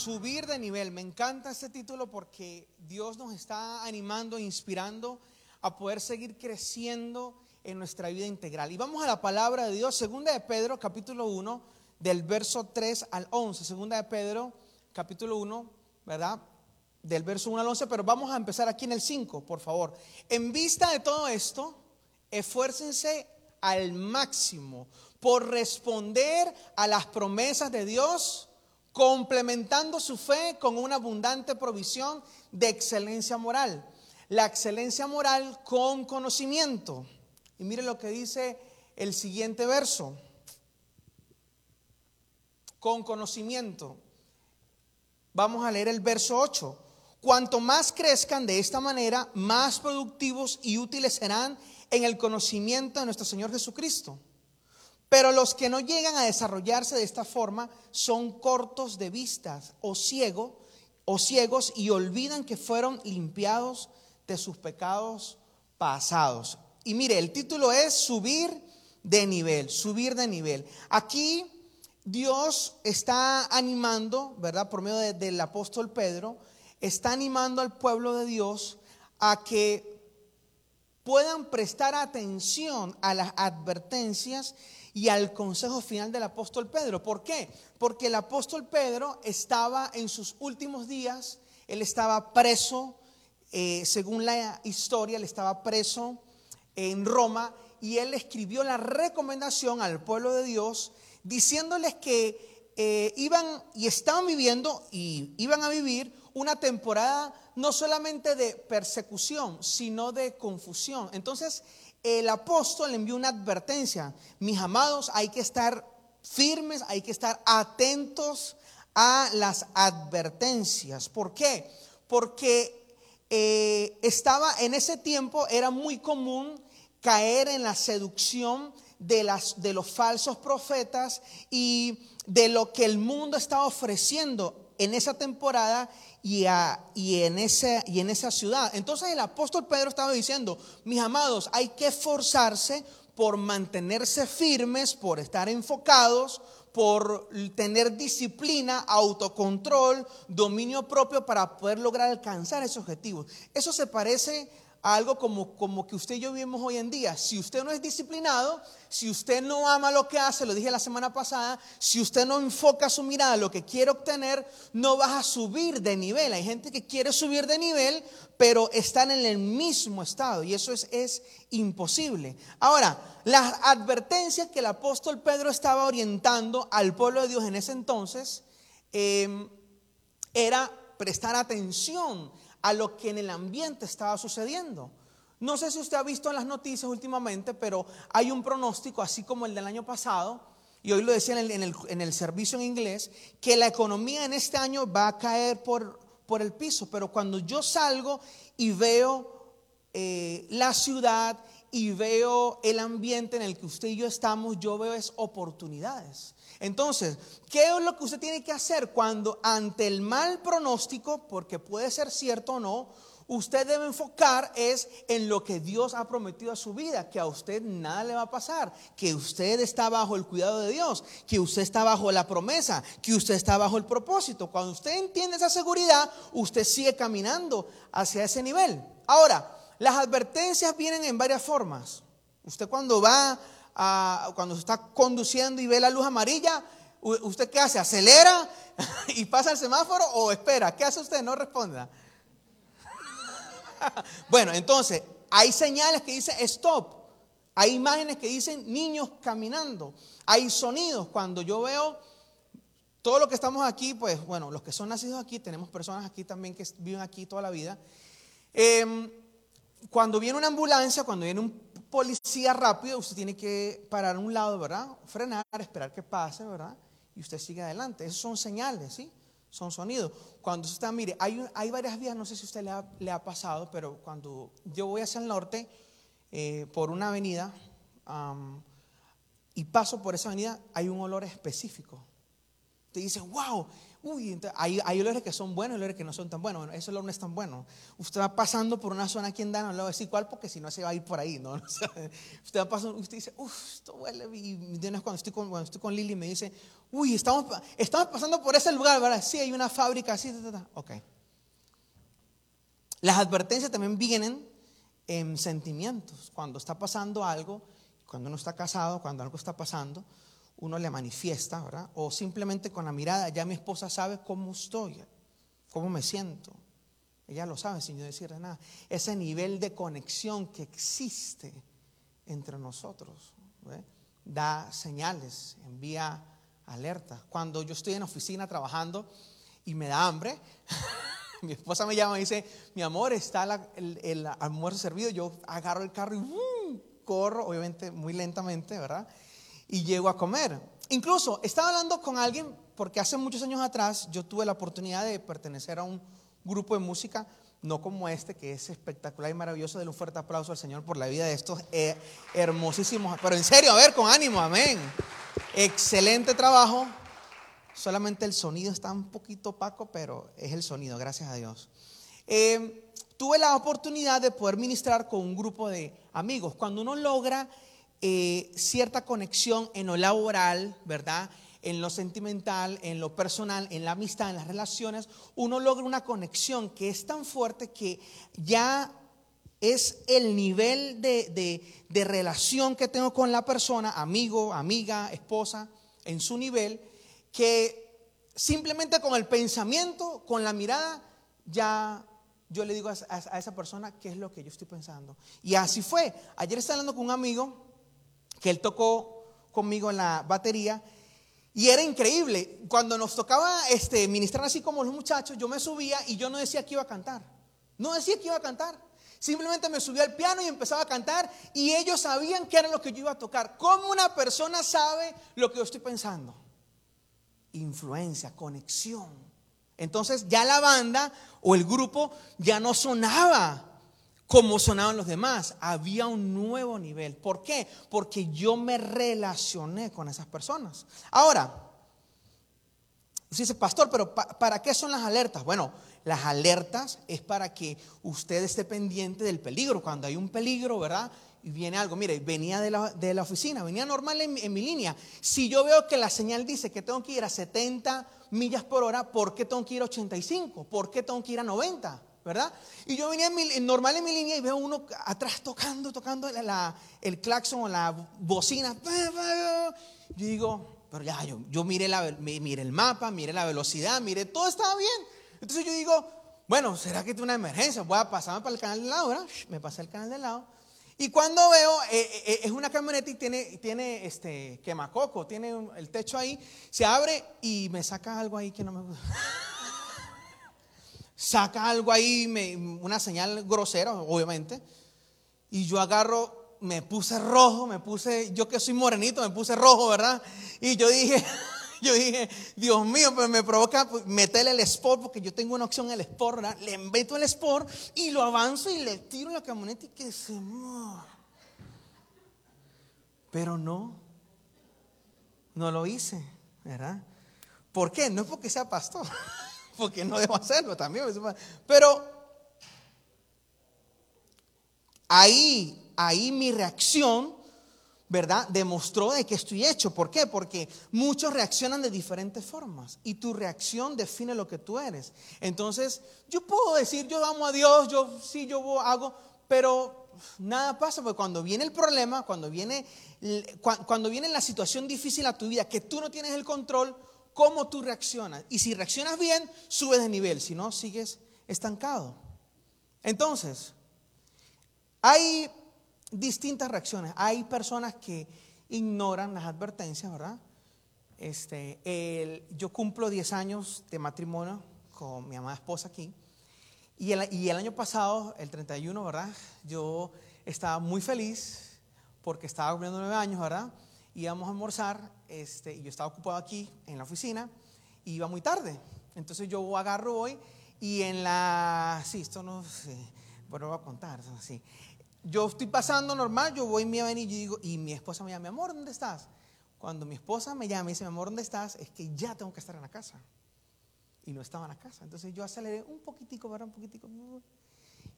subir de nivel. Me encanta este título porque Dios nos está animando, inspirando a poder seguir creciendo en nuestra vida integral. Y vamos a la palabra de Dios, segunda de Pedro, capítulo 1, del verso 3 al 11. Segunda de Pedro, capítulo 1, ¿verdad? Del verso 1 al 11, pero vamos a empezar aquí en el 5, por favor. En vista de todo esto, esfuércense al máximo por responder a las promesas de Dios, complementando su fe con una abundante provisión de excelencia moral. La excelencia moral con conocimiento. Y mire lo que dice el siguiente verso. Con conocimiento. Vamos a leer el verso 8. Cuanto más crezcan de esta manera, más productivos y útiles serán en el conocimiento de nuestro Señor Jesucristo. Pero los que no llegan a desarrollarse de esta forma son cortos de vistas o ciegos o ciegos y olvidan que fueron limpiados de sus pecados pasados. Y mire, el título es subir de nivel, subir de nivel. Aquí Dios está animando, ¿verdad? Por medio del apóstol Pedro, está animando al pueblo de Dios a que puedan prestar atención a las advertencias y al consejo final del apóstol Pedro. ¿Por qué? Porque el apóstol Pedro estaba en sus últimos días, él estaba preso, eh, según la historia, él estaba preso en Roma y él escribió la recomendación al pueblo de Dios diciéndoles que eh, iban y estaban viviendo y iban a vivir una temporada no solamente de persecución, sino de confusión. Entonces, el apóstol envió una advertencia. Mis amados, hay que estar firmes, hay que estar atentos a las advertencias. ¿Por qué? Porque eh, estaba en ese tiempo, era muy común caer en la seducción de, las, de los falsos profetas y de lo que el mundo estaba ofreciendo en esa temporada y, en ese, y en esa ciudad. Entonces el apóstol Pedro estaba diciendo, mis amados, hay que esforzarse por mantenerse firmes, por estar enfocados, por tener disciplina, autocontrol, dominio propio para poder lograr alcanzar esos objetivos. Eso se parece algo como, como que usted y yo vivimos hoy en día. Si usted no es disciplinado, si usted no ama lo que hace, lo dije la semana pasada, si usted no enfoca su mirada a lo que quiere obtener, no vas a subir de nivel. Hay gente que quiere subir de nivel, pero están en el mismo estado y eso es, es imposible. Ahora, las advertencias que el apóstol Pedro estaba orientando al pueblo de Dios en ese entonces em, era prestar atención a lo que en el ambiente estaba sucediendo. No sé si usted ha visto en las noticias últimamente, pero hay un pronóstico, así como el del año pasado, y hoy lo decía en el, servicio en inglés, que la economía en este año va a caer por, por el piso. Pero cuando yo salgo y veo eh, la ciudad y veo el ambiente en el que usted y yo estamos, yo veo es oportunidades. Entonces, ¿qué es lo que usted tiene que hacer cuando ante el mal pronóstico, porque puede ser cierto o no, usted debe enfocar es en lo que Dios ha prometido a su vida, que a usted nada le va a pasar, que usted está bajo el cuidado de Dios, que usted está bajo la promesa, que usted está bajo el propósito. Cuando usted entiende esa seguridad, usted sigue caminando hacia ese nivel. Ahora, las advertencias vienen en varias formas. Usted cuando va cuando se está conduciendo y ve la luz amarilla, ¿usted qué hace? ¿Acelera y pasa el semáforo o espera? ¿Qué hace usted? No responda. bueno, entonces, hay señales que dicen stop. Hay imágenes que dicen niños caminando. Hay sonidos. Cuando yo veo todo lo que estamos aquí, pues bueno, los que son nacidos aquí, tenemos personas aquí también que viven aquí toda la vida. Em, cuando viene una ambulancia, cuando viene un policía rápido, usted tiene que parar a un lado, ¿verdad? Frenar, esperar que pase, ¿verdad? Y usted sigue adelante. Esos son señales, ¿sí? Son sonidos. Cuando usted está, mire, hay, hay varias vías, no sé si a usted le ha, le ha, pasado, pero cuando yo voy hacia el norte eh, por una avenida y paso por esa avenida, hay un olor específico. Te dice, wow, uy, hay, hay, olores que son buenos y olores que no son tan buenos. Bueno, ese olor no es tan bueno. Usted va pasando por una zona aquí en no le voy a decir cuál porque si no se va a ir por ahí, ¿no? usted va pasando, usted dice, uff, esto huele. Y cuando estoy con, cuando estoy con Lili me dice, uy, estamos, estamos pasando por ese lugar, ¿verdad? Sí, hay una fábrica así, ok. Las advertencias también vienen en sentimientos. Cuando está pasando algo, cuando uno está casado, cuando algo está pasando, uno le manifiesta, ¿verdad? O simplemente con la mirada, ya mi esposa sabe cómo estoy, cómo me siento. Ella lo sabe sin yo decirle nada. Ese nivel de conexión que existe entre nosotros da señales, envía alertas. Cuando yo estoy en la oficina trabajando y me da hambre, mi esposa me llama y dice, mi amor, está el, almuerzo servido. Yo agarro el carro y corro, obviamente muy lentamente, ¿verdad? Y llego a comer. Incluso estaba hablando con alguien porque hace muchos años atrás yo tuve la oportunidad de pertenecer a un grupo de música, no como este, que es espectacular y maravilloso. Denle un fuerte aplauso al Señor por la vida de estos eh, hermosísimos. Pero en serio, a ver, con ánimo, amén. Excelente trabajo. Solamente el sonido está un poquito opaco, pero es el sonido, gracias a Dios. Eh, tuve la oportunidad de poder ministrar con un grupo de amigos. Cuando uno logra eh, cierta conexión en lo laboral, ¿verdad? En lo sentimental, en lo personal, en la amistad, en las relaciones, uno logra una conexión que es tan fuerte que ya es el nivel de, de relación que tengo con la persona, amigo, amiga, esposa, en su nivel, que simplemente con el pensamiento, con la mirada, ya yo le digo a, a, esa persona qué es lo que yo estoy pensando. Y así fue. Ayer estaba hablando con un amigo que él tocó conmigo en la batería. Y era increíble. Cuando nos tocaba este, ministrar así como los muchachos, yo me subía y yo no decía que iba a cantar. No decía que iba a cantar. Simplemente me subía al piano y empezaba a cantar y ellos sabían qué era lo que yo iba a tocar. ¿Cómo una persona sabe lo que yo estoy pensando? Influencia, conexión. Entonces ya la banda o el grupo ya no sonaba como sonaban los demás. Había un nuevo nivel. ¿Por qué? Porque yo me relacioné con esas personas. Ahora, usted dice, pastor, pero ¿para qué son las alertas? Bueno, las alertas es para que usted esté pendiente del peligro. Cuando hay un peligro, ¿verdad? Y viene algo, mire, venía de la, oficina, venía normal en, en mi línea. Si yo veo que la señal dice que tengo que ir a 70 millas por hora, ¿por qué tengo que ir a 85? ¿Por qué tengo que ir a 90? ¿Verdad? Y yo venía normal en mi línea y veo uno atrás tocando, tocando el claxon o la bocina. Yo digo, pero ya, yo, yo miré, la, el mapa, miré la velocidad, miré, todo estaba bien. Entonces yo digo, bueno, ¿será que es una emergencia? Voy a pasarme para el canal de lado, ¿verdad? Me pasé al canal de lado. Y cuando veo, eh, eh, eh, es una camioneta y tiene, tiene este quemacoco, tiene el techo ahí, se abre y me saca algo ahí que no me gusta. saca algo ahí, una señal grosera, obviamente, y yo agarro, me puse rojo, me puse, yo que soy morenito, me puse rojo, ¿verdad? Y yo dije, yo dije, Dios mío, pues me provoca meterle el sport, porque yo tengo una opción el sport, ¿verdad? Le meto el sport y lo avanzo y le tiro la camioneta y que se Pero no, no lo hice, ¿verdad? ¿Por qué? No es porque sea pastor porque no debo hacerlo también. Pero ahí, ahí mi reacción, ¿verdad? Demostró de que estoy hecho. ¿Por qué? Porque muchos reaccionan de diferentes formas y tu reacción define lo que tú eres. Entonces, yo puedo decir, yo amo a Dios, yo sí, yo hago, pero nada pasa, porque cuando viene el problema, cuando viene, cuando viene la situación difícil a tu vida, que tú no tienes el control, cómo tú reaccionas. Y si reaccionas bien, subes de nivel, si no, sigues estancado. Entonces, hay distintas reacciones. Hay personas que ignoran las advertencias, ¿verdad? Este, yo cumplo 10 años de matrimonio con mi amada esposa aquí. Y el, y el año pasado, el 31, ¿verdad? Yo estaba muy feliz porque estaba cumpliendo 9 años, ¿verdad? Íbamos a almorzar, este, y yo estaba ocupado aquí en la oficina, y iba muy tarde. Entonces yo agarro hoy y en la... Sí, esto no sé, bueno, voy a contar, así. Yo estoy pasando normal, yo voy, me venir y digo, y mi esposa me llama, mi amor, ¿dónde estás? Cuando mi esposa me llama y dice, mi amor, ¿dónde estás? Es que ya tengo que estar en la casa. y no estaba en la casa. Entonces yo aceleré un poquitico, ¿verdad? Un poquitico.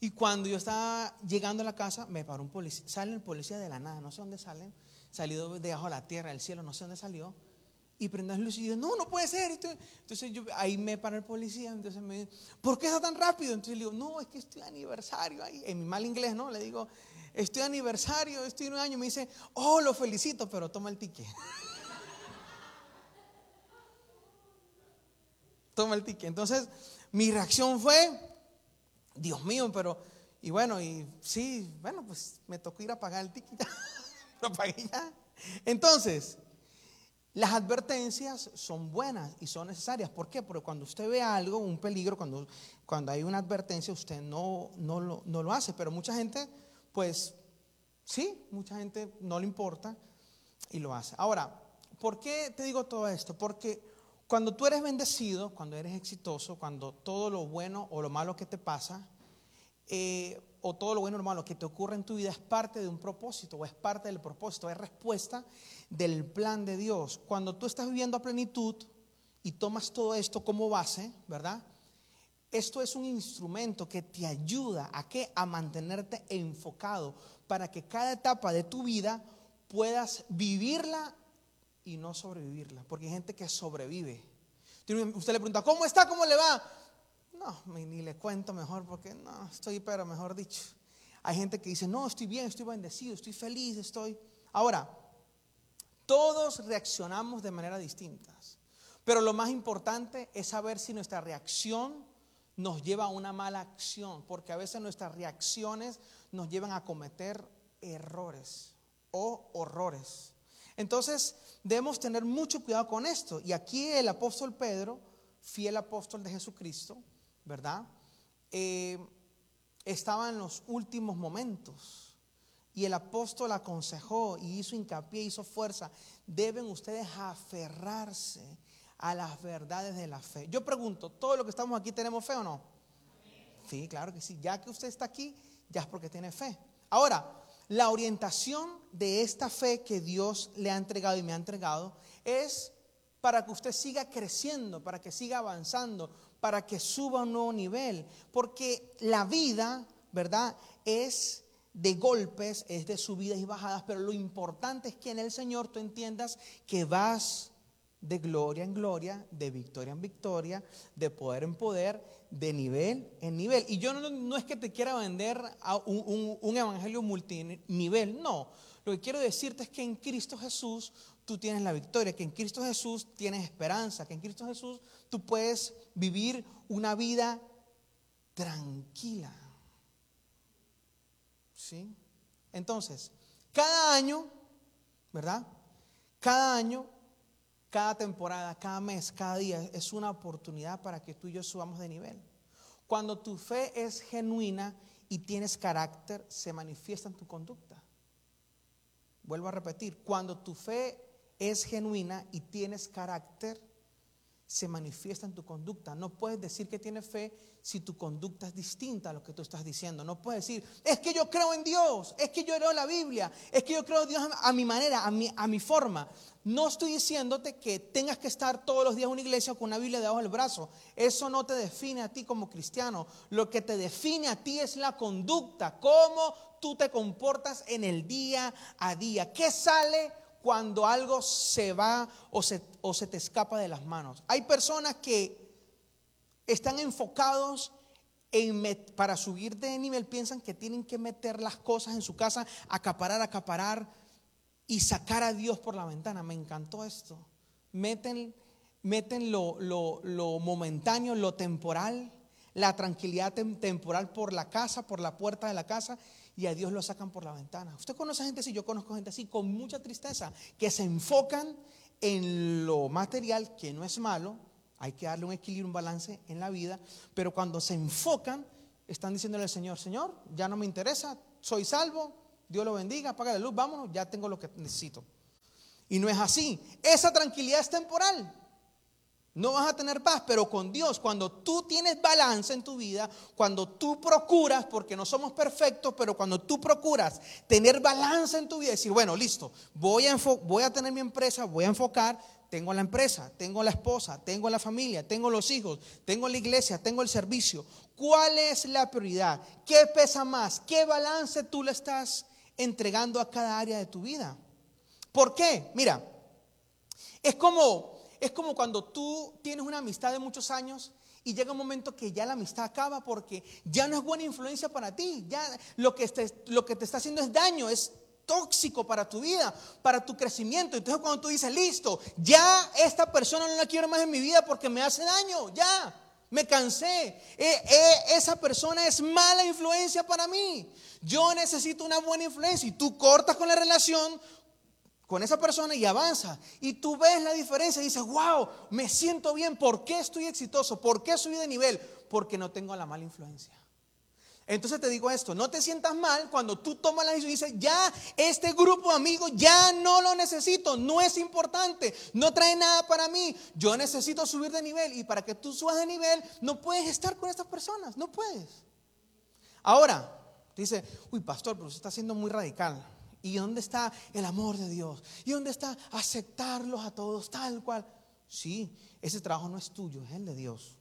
Y cuando yo estaba llegando a la casa, me paró un policía. Sale el policía de la nada, no sé dónde salen. Salido de abajo de la tierra, del cielo, no sé dónde salió. Y prendió la luz y yo, no, no puede ser. Entonces yo, ahí me paró el policía. Entonces me dice, ¿por qué está tan rápido? Entonces le digo, no, es que estoy aniversario ahí. En mi mal inglés, ¿no? Le digo, estoy aniversario, estoy en un año. Me dice, oh, lo felicito, pero toma el ticket. toma el ticket. Entonces, mi reacción fue, Dios mío, pero, y bueno, y sí, bueno, pues me tocó ir a pagar el ticket. Lo pagué ya. Entonces, las advertencias son buenas y son necesarias. ¿Por qué? Porque cuando usted ve algo, un peligro, cuando, cuando hay una advertencia, usted no, no, lo, no lo hace. Pero mucha gente, pues, sí, mucha gente no le importa y lo hace. Ahora, ¿por qué te digo todo esto? Porque cuando tú eres bendecido, cuando eres exitoso, cuando todo lo bueno o lo malo que te pasa, eh, o todo lo bueno o lo malo que te ocurre en tu vida es parte de un propósito o es parte del propósito, es respuesta del plan de Dios. Cuando tú estás viviendo a plenitud y tomas todo esto como base, ¿verdad? Esto es un instrumento que te ayuda a que a mantenerte enfocado para que cada etapa de tu vida puedas vivirla y no sobrevivirla, porque hay gente que sobrevive. Usted le pregunta, ¿cómo está? ¿Cómo le va? No, ni le cuento mejor porque no, estoy, pero mejor dicho. Hay gente que dice, no, estoy bien, estoy bendecido, estoy feliz, estoy... Ahora, todos reaccionamos de manera distintas, pero lo más importante es saber si nuestra reacción nos lleva a una mala acción, porque a veces nuestras reacciones nos llevan a cometer errores o horrores. Entonces, debemos tener mucho cuidado con esto. Y aquí el apóstol Pedro, fiel apóstol de Jesucristo, ¿verdad? Eh, estaba en los últimos momentos. Y el apóstol aconsejó y hizo hincapié, hizo fuerza. Deben ustedes aferrarse a las verdades de la fe. Yo pregunto, ¿todo lo que estamos aquí tenemos fe o no? Sí, claro que sí. Ya que usted está aquí, ya es porque tiene fe. Ahora, la orientación de esta fe que Dios le ha entregado y me ha entregado es para que usted siga creciendo, para que siga avanzando, para que suba a un nuevo nivel. Porque la vida, ¿verdad? Es de golpes, es de subidas y bajadas, pero lo importante es que en el Señor tú entiendas que vas de gloria en gloria, de victoria en victoria, de poder en poder, de nivel en nivel. Y yo no, es que te quiera vender a un, un evangelio multinivel, no. Lo que quiero decirte es que en Cristo Jesús tú tienes la victoria, que en Cristo Jesús tienes esperanza, que en Cristo Jesús tú puedes vivir una vida tranquila. ¿Sí? Entonces, cada año, ¿verdad? Cada año, cada temporada, cada mes, cada día es una oportunidad para que tú y yo subamos de nivel. Cuando tu fe es genuina y tienes carácter, se manifiesta en tu conducta. Vuelvo a repetir, cuando tu fe es genuina y tienes carácter, se manifiesta en tu conducta. No puedes decir que tienes fe si tu conducta es distinta a lo que tú estás diciendo. No puedes decir, es que yo creo en Dios, es que yo leo la Biblia, es que yo creo en Dios a mi manera, a mi, a mi forma. No estoy diciéndote que tengas que estar todos los días en una iglesia con una Biblia debajo del brazo. Eso no te define a ti como cristiano. Lo que te define a ti es la conducta, cómo tú te comportas en el día a día. ¿Qué sale cuando algo se va o se, o se te escapa de las manos. Hay personas que están enfocados en para subir de nivel, piensan que tienen que meter las cosas en su casa, acaparar, acaparar y sacar a Dios por la ventana. Me encantó esto. Meten, meten lo, lo, lo momentáneo, lo temporal, la tranquilidad temporal por la casa, por la puerta de la casa y a Dios lo sacan por la ventana. Usted conoce gente así, yo conozco gente así, con mucha tristeza, que se enfocan en lo material, que no es malo, hay que darle un equilibrio, un balance en la vida, pero cuando se enfocan, están diciéndole al Señor, Señor, ya no me interesa, soy salvo, Dios lo bendiga, apaga la luz, vámonos, ya tengo lo que necesito. Y no es así, esa tranquilidad es temporal. No vas a tener paz, pero con Dios, cuando tú tienes balance en tu vida, cuando tú procuras, porque no somos perfectos, pero cuando tú procuras tener balance en tu vida, decir, bueno, listo, voy a, tener mi empresa, voy a enfocar, tengo la empresa, tengo la esposa, tengo la familia, tengo los hijos, tengo la iglesia, tengo el servicio. ¿Cuál es la prioridad? ¿Qué pesa más? ¿Qué balance tú le estás entregando a cada área de tu vida? ¿Por qué? Mira, es como, es como cuando tú tienes una amistad de muchos años y llega un momento que ya la amistad acaba porque ya no es buena influencia para ti. Ya lo que, te, lo que te está haciendo es daño, es tóxico para tu vida, para tu crecimiento. Entonces cuando tú dices, listo, ya esta persona no la quiero más en mi vida porque me hace daño, ya, me cansé. Eh, eh, esa persona es mala influencia para mí. Yo necesito una buena influencia y tú cortas con la relación con esa persona y avanza. Y tú ves la diferencia y dices, wow, me siento bien. ¿Por qué estoy exitoso? ¿Por qué subí de nivel? Porque no tengo la mala influencia. Entonces te digo esto, no te sientas mal cuando tú tomas la decisión y dices, ya este grupo de amigos ya no lo necesito, no es importante, no trae nada para mí, yo necesito subir de nivel y para que tú subas de nivel no puedes estar con estas personas, no puedes. Ahora, dice, uy pastor, pero usted está siendo muy radical. ¿Y dónde está el amor de Dios? ¿Y dónde está aceptarlos a todos tal cual? Sí, ese trabajo no es tuyo, es el de Dios.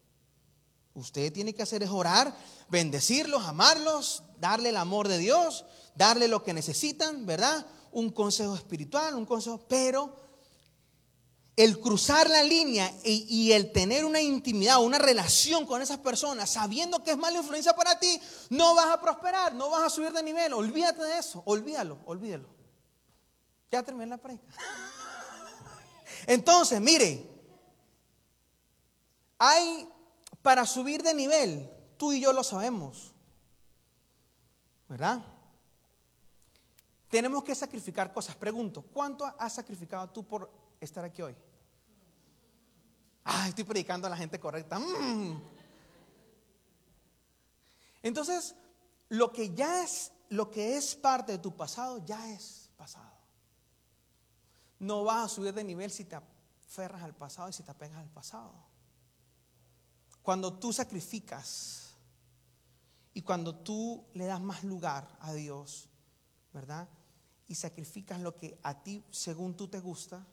Usted tiene que hacer es orar, bendecirlos, amarlos, darle el amor de Dios, darle lo que necesitan, ¿verdad? Un consejo espiritual, un consejo, pero el cruzar la línea y, el tener una intimidad, una relación con esas personas, sabiendo que es mala influencia para ti, no vas a prosperar, no vas a subir de nivel. Olvídate de eso, olvídalo, olvídalo. Ya terminé la predica. Entonces, mire, hay para subir de nivel, tú y yo lo sabemos, ¿verdad? Tenemos que sacrificar cosas. Pregunto, ¿cuánto has sacrificado tú por estar aquí hoy? Ah, estoy predicando a la gente correcta. Mm. Entonces, lo que ya es, lo que es parte de tu pasado, ya es pasado. No vas a subir de nivel si te aferras al pasado y si te apegas al pasado. Cuando tú sacrificas y cuando tú le das más lugar a Dios, ¿verdad? Y sacrificas lo que a ti, según tú te gusta,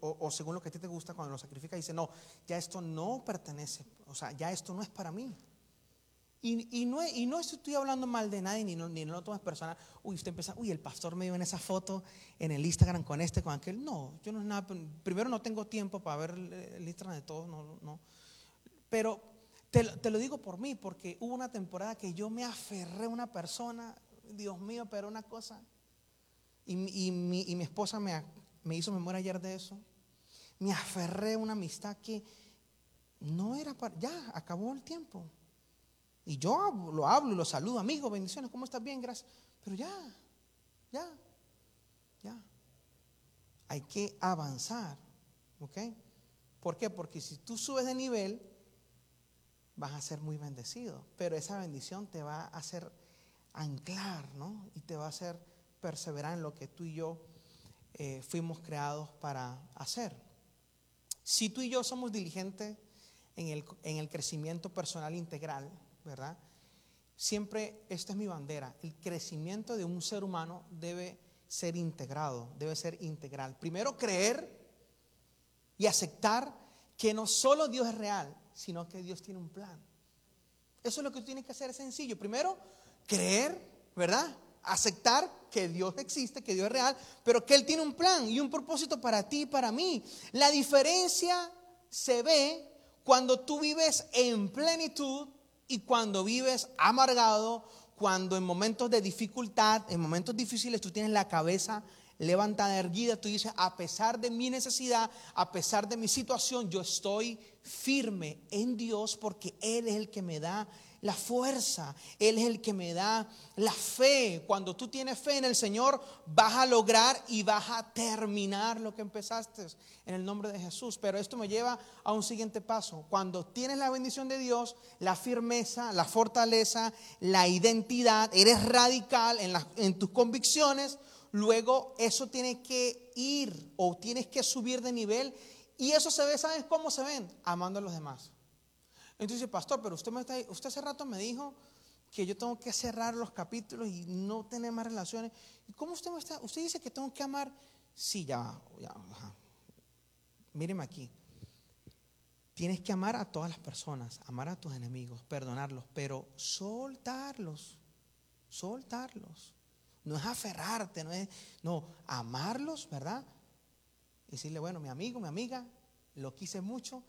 o, según lo que a ti te gusta, cuando lo sacrificas, dice, no, ya esto no pertenece, o sea, ya esto no es para mí. Y, y, no, y no estoy hablando mal de nadie, ni no, ni no lo tomes personal. Uy, usted empieza, uy, el pastor me dio en esa foto en el Instagram con este, con aquel. No, yo no es nada. Primero, no tengo tiempo para ver el Instagram de todos, no, no. Pero te, lo digo por mí, porque hubo una temporada que yo me aferré a una persona, Dios mío, pero una cosa. Y, mi, esposa me, me hizo memoria ayer de eso. Me aferré a una amistad que no era para. Ya, acabó el tiempo. Y yo lo hablo y lo saludo, amigo, bendiciones, ¿cómo estás? Bien, gracias. Pero ya, ya, ya. Hay que avanzar, ¿ok? ¿Por qué? Porque si tú subes de nivel, vas a ser muy bendecido. Pero esa bendición te va a hacer anclar, ¿no? Y te va a hacer perseverar en lo que tú y yo eh, fuimos creados para hacer. Si tú y yo somos diligentes en el, en el crecimiento personal integral, ¿verdad? Siempre, esta es mi bandera, el crecimiento de un ser humano debe ser integrado, debe ser integral. Primero creer y aceptar que no solo Dios es real, sino que Dios tiene un plan. Eso es lo que tú tienes que hacer, es sencillo. Primero, creer, ¿verdad? Aceptar que Dios existe, que Dios es real, pero que Él tiene un plan y un propósito para ti y para mí. La diferencia se ve cuando tú vives en plenitud y cuando vives amargado, cuando en momentos de dificultad, en momentos difíciles, tú tienes la cabeza levantada, erguida, tú dices, a pesar de mi necesidad, a pesar de mi situación, yo estoy firme en Dios porque Él es el que me da la fuerza, Él es el que me da la fe. Cuando tú tienes fe en el Señor, vas a lograr y vas a terminar lo que empezaste en el nombre de Jesús. Pero esto me lleva a un siguiente paso. Cuando tienes la bendición de Dios, la firmeza, la fortaleza, la identidad, eres radical en, en tus convicciones, luego eso tiene que ir o tienes que subir de nivel y eso se ve, ¿sabes cómo se ven? Amando a los demás. Entonces dice, pastor, pero usted, me está, usted hace rato me dijo que yo tengo que cerrar los capítulos y no tener más relaciones. ¿Y cómo usted me está? Usted dice que tengo que amar. Sí, ya, ya. míreme aquí. Tienes que amar a todas las personas, amar a tus enemigos, perdonarlos, pero soltarlos, soltarlos. No es aferrarte, no es, no, amarlos, ¿verdad? Decirle, bueno, mi amigo, mi amiga, lo quise mucho,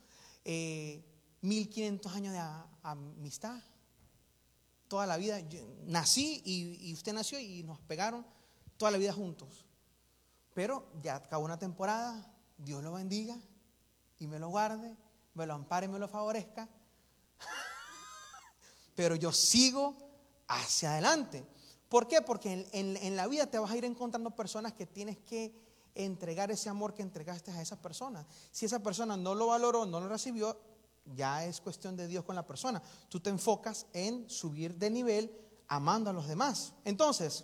eh, 1500 años de amistad, toda la vida, nací y, usted nació y nos pegaron toda la vida juntos. Pero ya acabó una temporada, Dios lo bendiga y me lo guarde, me lo ampare y me lo favorezca. Pero yo sigo hacia adelante. ¿Por qué? Porque en, la vida te vas a ir encontrando personas que tienes que entregar ese amor que entregaste a esas personas. Si esa persona no lo valoró, no lo recibió, ya es cuestión de Dios con la persona. Tú te enfocas en subir de nivel amando a los demás. Entonces,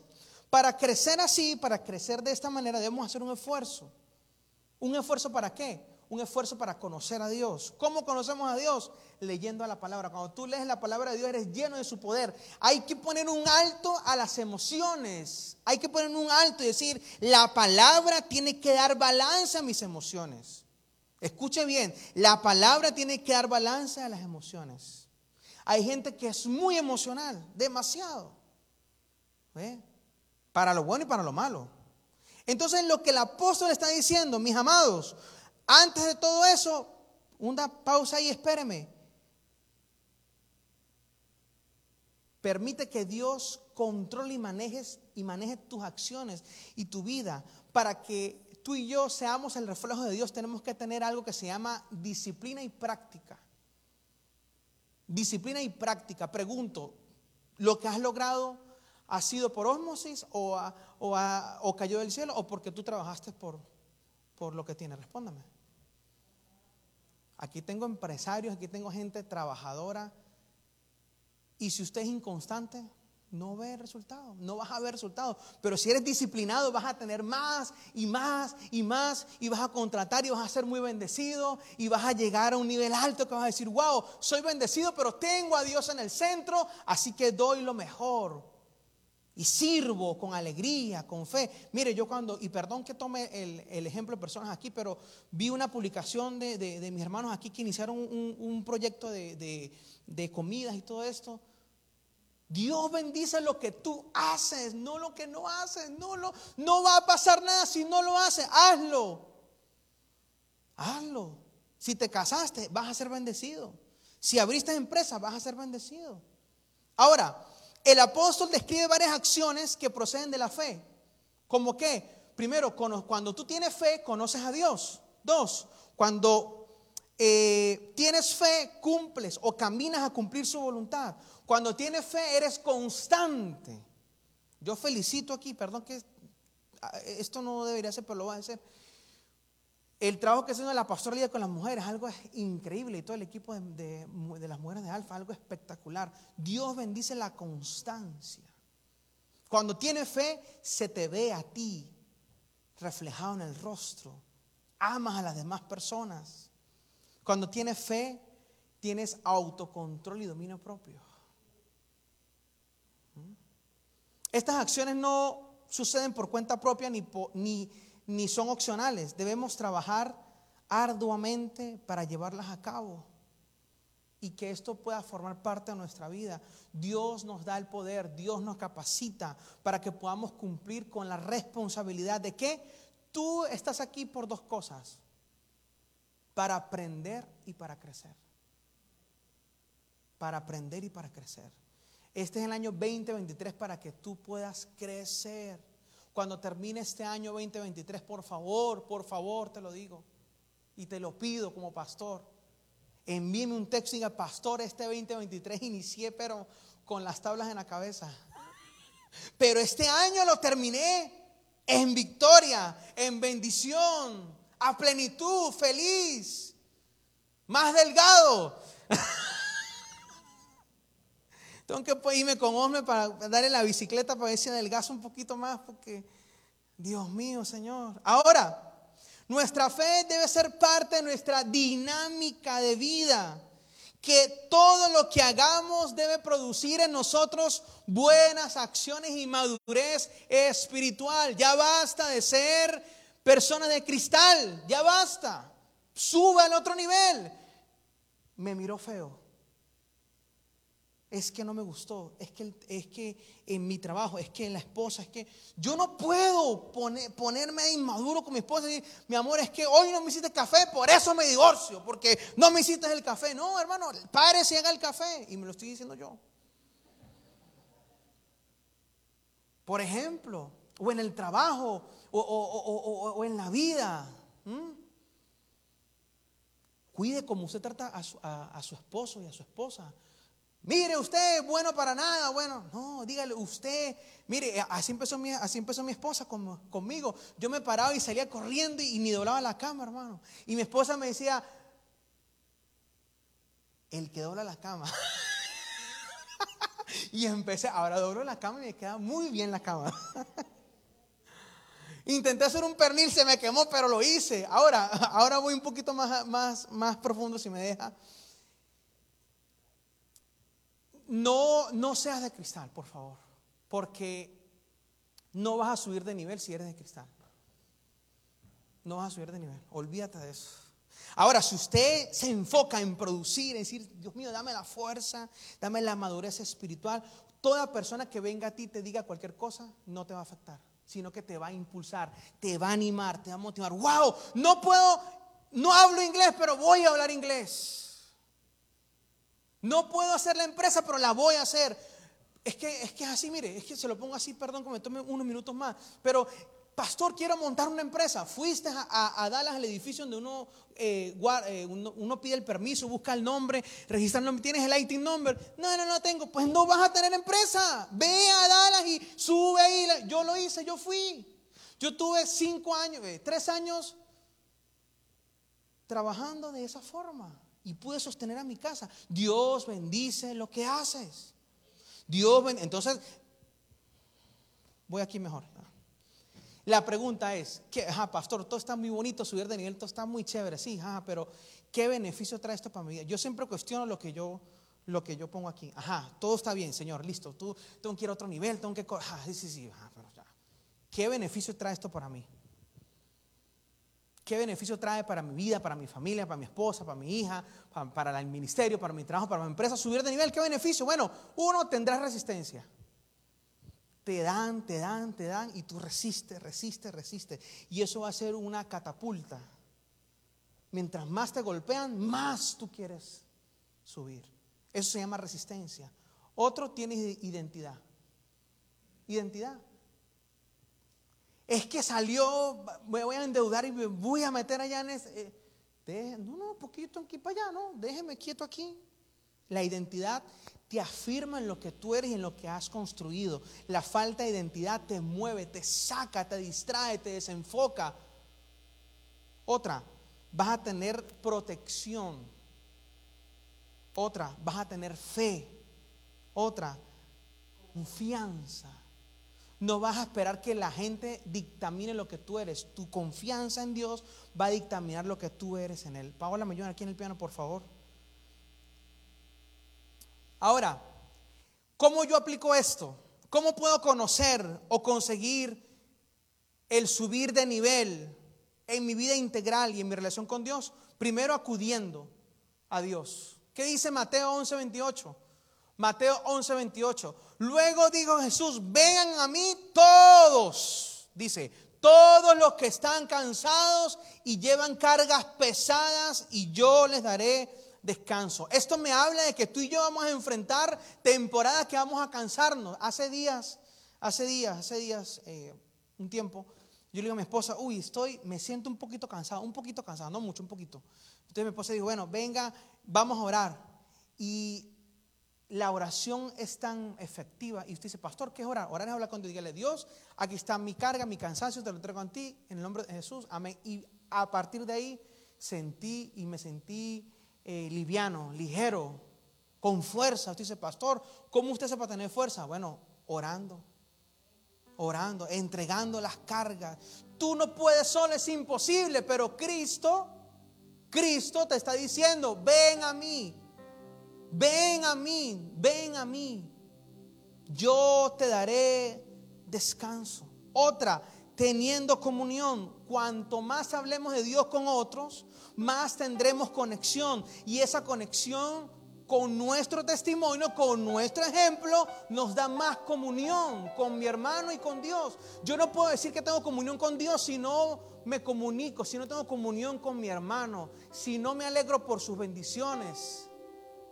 para crecer así, para crecer de esta manera, debemos hacer un esfuerzo. ¿Un esfuerzo para qué? un esfuerzo para conocer a Dios. ¿Cómo conocemos a Dios? Leyendo la palabra. Cuando tú lees la palabra de Dios eres lleno de su poder. Hay que poner un alto a las emociones. Hay que poner un alto y decir, la palabra tiene que dar balance a mis emociones. Escuche bien, la palabra tiene que dar balance a las emociones. Hay gente que es muy emocional, demasiado. Para lo bueno y para lo malo. Entonces lo que el apóstol está diciendo, mis amados, antes de todo eso, una pausa y espéreme. Permite que Dios controle y y maneje tus acciones y tu vida para que tú y yo seamos el reflejo de Dios. Tenemos que tener algo que se llama disciplina y práctica. Disciplina y práctica. Pregunto, ¿lo que has logrado ha sido por osmosis o, o, cayó del cielo o porque tú trabajaste por, por lo que tienes? Respóndame. Aquí tengo empresarios, aquí tengo gente trabajadora. Y si usted es inconstante, no ve resultados, no vas a ver resultados. Pero si eres disciplinado, vas a tener más y más y más. Y vas a contratar y vas a ser muy bendecido. Y vas a llegar a un nivel alto que vas a decir, wow, soy bendecido, pero tengo a Dios en el centro, así que doy lo mejor y sirvo con alegría, con fe. Mire, yo cuando, y perdón que tome el, ejemplo de personas aquí, pero vi una publicación de, mis hermanos aquí que iniciaron un, proyecto de, comidas y todo esto. Dios bendice lo que tú haces, no lo que no haces. No, lo, no va a pasar nada si no lo haces. Hazlo. Hazlo. Si te casaste, vas a ser bendecido. Si abriste empresa, vas a ser bendecido. Ahora, el apóstol describe varias acciones que proceden de la fe. Como que, primero, cuando tú tienes fe, conoces a Dios. Dos, cuando eh, tienes fe, cumples o caminas a cumplir su voluntad. Cuando tienes fe, eres constante. Yo felicito aquí, perdón que ah, esto no debería ser, pero lo voy a hacer. El trabajo que hace la pastora con las mujeres, algo increíble, y todo el equipo de, las mujeres de Alfa, algo espectacular. Dios bendice la constancia. Cuando tienes fe, se te ve a ti reflejado en el rostro. Amas a las demás personas. Cuando tienes fe, tienes autocontrol y dominio propio. ¿Mm? Estas acciones no suceden por cuenta propia ni, ni son opcionales. Debemos trabajar arduamente para llevarlas a cabo y que esto pueda formar parte de nuestra vida. Dios nos da el poder, Dios nos capacita para que podamos cumplir con la responsabilidad de que tú estás aquí por dos cosas, para aprender y para crecer. Para aprender y para crecer. Este es el año 2023 para que tú puedas crecer. Cuando termine este año 2023, por favor, por favor, te lo digo. Y te lo pido como pastor. Envíeme un texto y diga, pastor, este 2023 inicié, pero con las tablas en la cabeza. Pero este año lo terminé en victoria, en bendición, a plenitud, feliz, más delgado. Tengo que irme con Osme para darle la bicicleta para ver si adelgazo un poquito más, porque Dios mío, Señor. Ahora, nuestra fe debe ser parte de nuestra dinámica de vida. Que todo lo que hagamos debe producir en nosotros buenas acciones y madurez espiritual. Ya basta de ser personas de cristal, ya basta. sube al otro nivel. Me miró feo. Es que no me gustó, es que, es que en mi trabajo, es que en la esposa, es que yo no puedo ponerme inmaduro con mi esposa y decir, mi amor, es que hoy no me hiciste café, por eso me divorcio, porque no me hiciste el café. No, hermano, párese y haga el café. Y me lo estoy diciendo yo. Por ejemplo, o en el trabajo, o, en la vida. Cuide como usted trata a su, esposo y a su esposa. Mire, usted es bueno para nada, bueno, no, dígale, usted, mire, así empezó mi, así empezó mi esposa conmigo. Yo me paraba y salía corriendo y, ni doblaba la cama, hermano. Y mi esposa me decía, el que dobla la cama. y empecé, ahora doblo la cama y me queda muy bien la cama. Intenté hacer un pernil, se me quemó, pero lo hice. Ahora, ahora voy un poquito más, más, más profundo si me deja. No, no seas de cristal, por favor, porque no vas a subir de nivel si eres de cristal. No vas a subir de nivel, olvídate de eso. Ahora, si usted se enfoca en producir, en decir, Dios mío, dame la fuerza, dame la madurez espiritual, toda persona que venga a ti te diga cualquier cosa, no te va a afectar sino que te va a impulsar, te va a animar, te va a motivar. ¡Wow! No puedo, no hablo inglés, pero voy a hablar inglés. No puedo hacer la empresa, pero la voy a hacer. Es que, es que es así, mire, es que se lo pongo así, perdón que me tome unos minutos más, pero pastor, quiero montar una empresa. Fuiste a, Dallas al edificio donde eh, eh, uno, uno, pide el permiso, busca el nombre, registra el nombre, tienes el IT number. No, no, no tengo. Pues no vas a tener empresa. Ve a Dallas y sube ahí. Yo lo hice, yo fui. Yo tuve cinco años, eh, tres años trabajando de esa forma y pude sostener a mi casa. Dios bendice lo que haces. Dios. Entonces, voy aquí mejor. La pregunta es, ajá, pastor, todo está muy bonito, subir de nivel, todo está muy chévere, sí, ajá, pero ¿qué beneficio trae esto para mi vida? Yo siempre cuestiono lo que yo, lo que yo pongo aquí. Ajá, todo está bien, Señor, listo, tú tengo que ir a otro nivel, tengo que... Sí, sí, sí. ¿Qué beneficio trae esto para mí? ¿Qué beneficio trae para mi vida, para mi familia, para mi esposa, para mi hija, para, el ministerio, para mi trabajo, para mi empresa? Subir de nivel, ¿qué beneficio? Bueno, uno tendrá resistencia. Te dan, te dan, te dan y tú resistes, resistes, resistes. Y eso va a ser una catapulta. Mientras más te golpean, más tú quieres subir. Eso se llama resistencia. Otro tiene identidad. Identidad. Es que salió, me voy a endeudar y me voy a meter allá en ese... Eh, no, no, poquito aquí para allá, no, déjeme quieto aquí. La identidad te afirma en lo que tú eres y en lo que has construido. La falta de identidad te mueve, te saca, te distrae, te desenfoca. Otra, vas a tener protección. Otra, vas a tener fe. Otra, confianza. No vas a esperar que la gente dictamine lo que tú eres. Tu confianza en Dios va a dictaminar lo que tú eres en Él. Paola, me ayudan aquí en el piano, por favor. Ahora, ¿cómo yo aplico esto? ¿Cómo puedo conocer o conseguir el subir de nivel en mi vida integral y en mi relación con Dios? Primero acudiendo a Dios. ¿Qué dice Mateo 11:28? Mateo 11:28. Luego dijo Jesús, vengan a mí todos, dice, todos los que están cansados y llevan cargas pesadas y yo les daré descanso. Esto me habla de que tú y yo vamos a enfrentar temporadas que vamos a cansarnos. Hace días, hace días, hace días, eh, un tiempo, yo le digo a mi esposa, uy, estoy, me siento un poquito cansado, un poquito cansado, no mucho, un poquito. Entonces mi esposa dijo, bueno, venga, vamos a orar. Y la oración es tan efectiva. Y usted dice, pastor, ¿qué es orar? Orar es hablar con Dios. Dígale, Dios, aquí está mi carga, mi cansancio, te lo entrego a ti, en el nombre de Jesús. Amén. Y a partir de ahí sentí y me sentí eh, liviano, ligero, con fuerza. Usted dice, pastor, ¿cómo usted se va a tener fuerza? Bueno, orando, orando, entregando las cargas. Tú no puedes solo, es imposible, pero Cristo, Cristo te está diciendo, ven a mí, ven a mí, ven a mí. Yo te daré descanso. Otra, teniendo comunión. Cuanto más hablemos de Dios con otros, más tendremos conexión. Y esa conexión con nuestro testimonio, con nuestro ejemplo, nos da más comunión con mi hermano y con Dios. Yo no puedo decir que tengo comunión con Dios si no me comunico, si no tengo comunión con mi hermano, si no me alegro por sus bendiciones.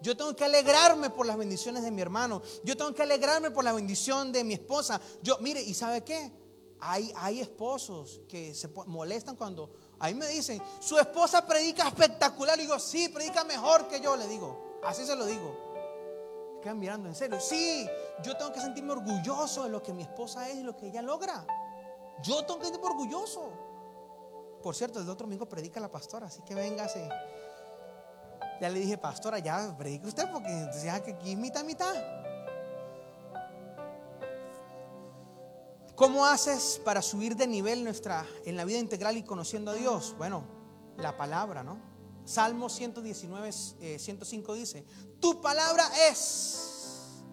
Yo tengo que alegrarme por las bendiciones de mi hermano. Yo tengo que alegrarme por la bendición de mi esposa. Yo, mire, ¿y sabe qué? Hay, hay esposos que se molestan cuando a mí me dicen, su esposa predica espectacular. Y digo, sí, predica mejor que yo, le digo. Así se lo digo. Quedan mirando en serio. Sí, yo tengo que sentirme orgulloso de lo que mi esposa es y lo que ella logra. Yo tengo que sentirme orgulloso. Por cierto, el otro domingo predica la pastora, así que véngase. Ya le dije, pastora, ya predique usted porque ya que aquí mitad, mitad. ¿Cómo haces para subir de nivel nuestra, en la vida integral y conociendo a Dios? Bueno, la palabra, ¿no? Salmo 119, 105 eh, dice, tu palabra es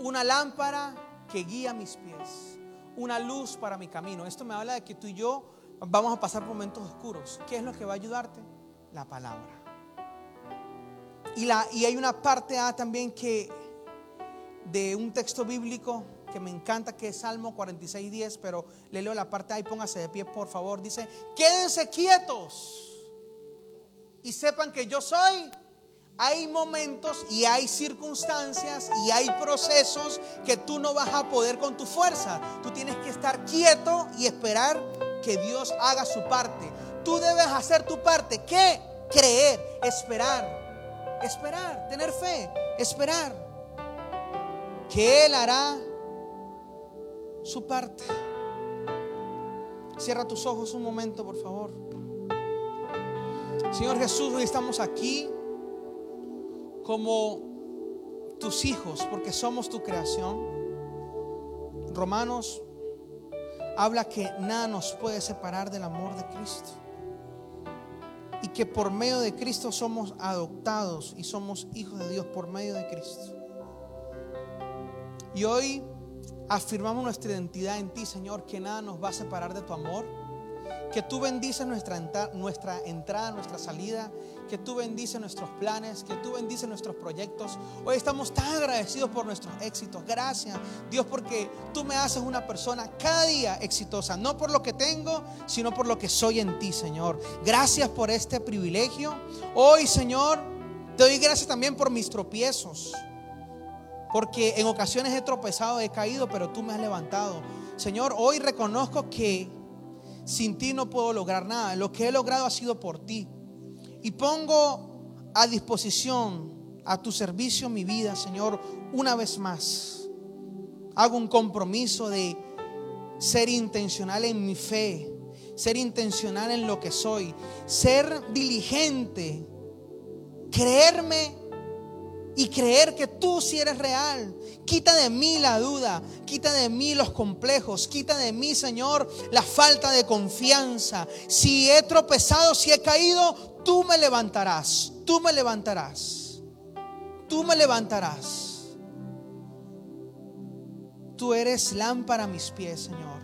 una lámpara que guía mis pies, una luz para mi camino. Esto me habla de que tú y yo vamos a pasar momentos oscuros. ¿Qué es lo que va a ayudarte? La palabra. Y, la, y hay una parte A también que de un texto bíblico que me encanta, que es Salmo 46, 10, pero le leo la parte A y póngase de pie, por favor. Dice, quédense quietos y sepan que yo soy. Hay momentos y hay circunstancias y hay procesos que tú no vas a poder con tu fuerza. Tú tienes que estar quieto y esperar que Dios haga su parte. Tú debes hacer tu parte. ¿Qué? Creer, esperar, esperar, tener fe, esperar. Que Él hará su parte. Cierra tus ojos un momento, por favor. Señor Jesús, hoy estamos aquí como tus hijos, porque somos tu creación. Romanos habla que nada nos puede separar del amor de Cristo. Que por medio de Cristo somos adoptados y somos hijos de Dios por medio de Cristo. Y hoy afirmamos nuestra identidad en ti, Señor, que nada nos va a separar de tu amor que tú bendices nuestra, nuestra entrada, nuestra salida, que tú bendices nuestros planes, que tú bendices nuestros proyectos. Hoy estamos tan agradecidos por nuestros éxitos. Gracias, Dios, porque tú me haces una persona cada día exitosa, no por lo que tengo, sino por lo que soy en ti, Señor. Gracias por este privilegio. Hoy, Señor, te doy gracias también por mis tropiezos. Porque en ocasiones he tropezado, he caído, pero tú me has levantado. Señor, hoy reconozco que sin ti no puedo lograr nada. Lo que he logrado ha sido por ti. Y pongo a disposición, a tu servicio, mi vida, Señor, una vez más. Hago un compromiso de ser intencional en mi fe, ser intencional en lo que soy, ser diligente, creerme y creer que tú sí eres real. Quita de mí la duda, quita de mí los complejos, quita de mí, Señor, la falta de confianza. Si he tropezado, si he caído, tú me levantarás, tú me levantarás, tú me levantarás. Tú eres lámpara a mis pies, Señor.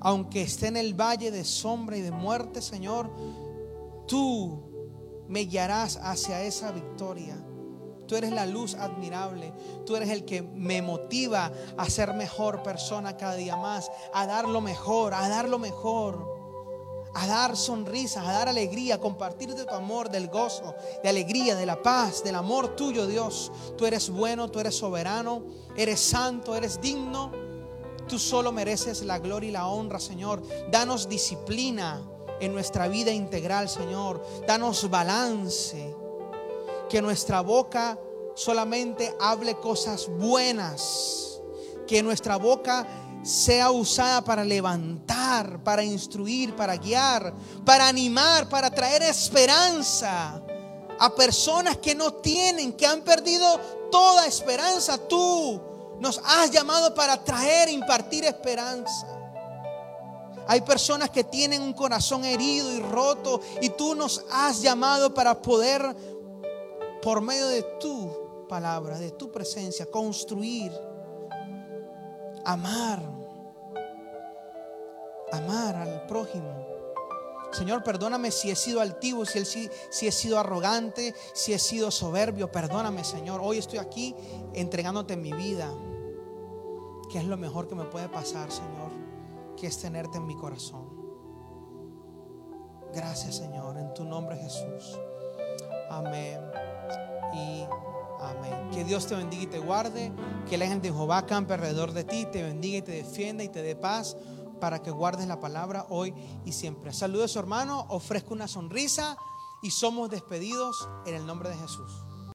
Aunque esté en el valle de sombra y de muerte, Señor, tú me guiarás hacia esa victoria. Tú eres la luz admirable. Tú eres el que me motiva a ser mejor persona cada día más, a dar lo mejor, a dar lo mejor, a dar sonrisas, a dar alegría, a compartir de tu amor, del gozo, de alegría, de la paz, del amor tuyo, Dios. Tú eres bueno, tú eres soberano, eres santo, eres digno. Tú solo mereces la gloria y la honra, Señor. Danos disciplina en nuestra vida integral, Señor. Danos balance que nuestra boca solamente hable cosas buenas, que nuestra boca sea usada para levantar, para instruir, para guiar, para animar, para traer esperanza a personas que no tienen, que han perdido toda esperanza. Tú nos has llamado para traer, impartir esperanza. Hay personas que tienen un corazón herido y roto y tú nos has llamado para poder por medio de tu palabra, de tu presencia, construir, amar, amar al prójimo. Señor, perdóname si he sido altivo, si, he sido arrogante, si he sido soberbio. Perdóname, Señor. Hoy estoy aquí entregándote mi vida, que es lo mejor que me puede pasar, Señor, que es tenerte en mi corazón. Gracias, Señor, en tu nombre, Jesús. Amén y amén. Que Dios te bendiga y te guarde. Que el ángel de Jehová campe alrededor de ti, te bendiga y te defienda y te dé paz para que guardes la palabra hoy y siempre. Saludos, hermano, ofrezco una sonrisa y somos despedidos en el nombre de Jesús.